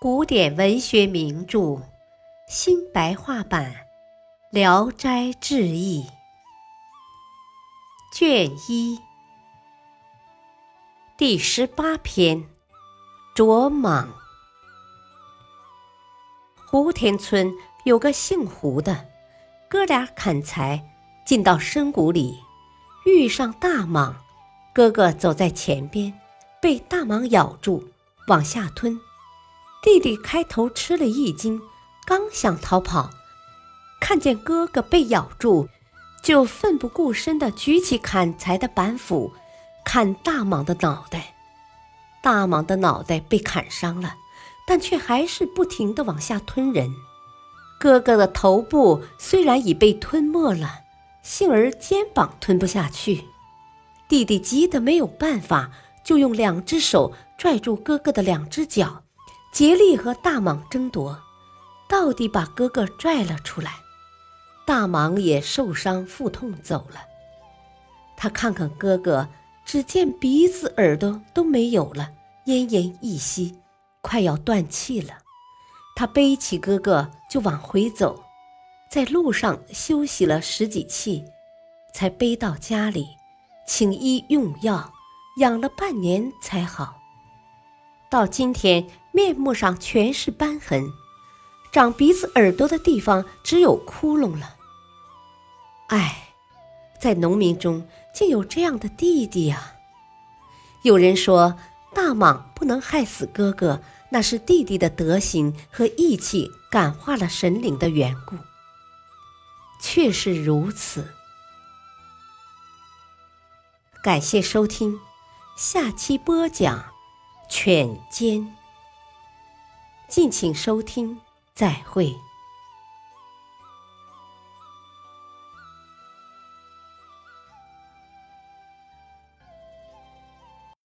古典文学名著新白话版《聊斋志异》卷一第十八篇《卓蟒》。胡田村有个姓胡的，哥俩砍柴进到深谷里，遇上大蟒，哥哥走在前边，被大蟒咬住，往下吞。弟弟开头吃了一惊，刚想逃跑，看见哥哥被咬住，就奋不顾身地举起砍柴的板斧，砍大蟒的脑袋。大蟒的脑袋被砍伤了，但却还是不停地往下吞人。哥哥的头部虽然已被吞没了，幸而肩膀吞不下去。弟弟急得没有办法，就用两只手拽住哥哥的两只脚。竭力和大蟒争夺，到底把哥哥拽了出来。大蟒也受伤腹痛走了。他看看哥哥，只见鼻子、耳朵都没有了，奄奄一息，快要断气了。他背起哥哥就往回走，在路上休息了十几气，才背到家里，请医用药，养了半年才好。到今天。面目上全是斑痕，长鼻子、耳朵的地方只有窟窿了。唉，在农民中竟有这样的弟弟呀！有人说大蟒不能害死哥哥，那是弟弟的德行和义气感化了神灵的缘故。确实如此。感谢收听，下期播讲犬奸。敬请收听，再会。